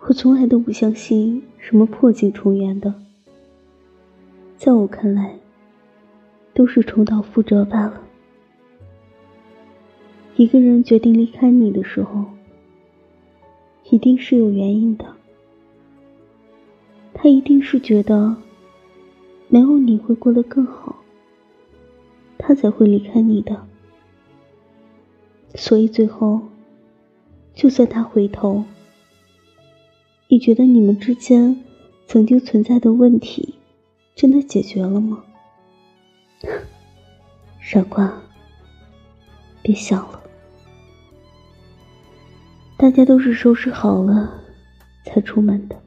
我从来都不相信什么破镜重圆的，在我看来，都是重蹈覆辙罢了。一个人决定离开你的时候，一定是有原因的，他一定是觉得没有你会过得更好，他才会离开你的。所以最后，就算他回头。你觉得你们之间曾经存在的问题，真的解决了吗？傻瓜，别想了。大家都是收拾好了才出门的。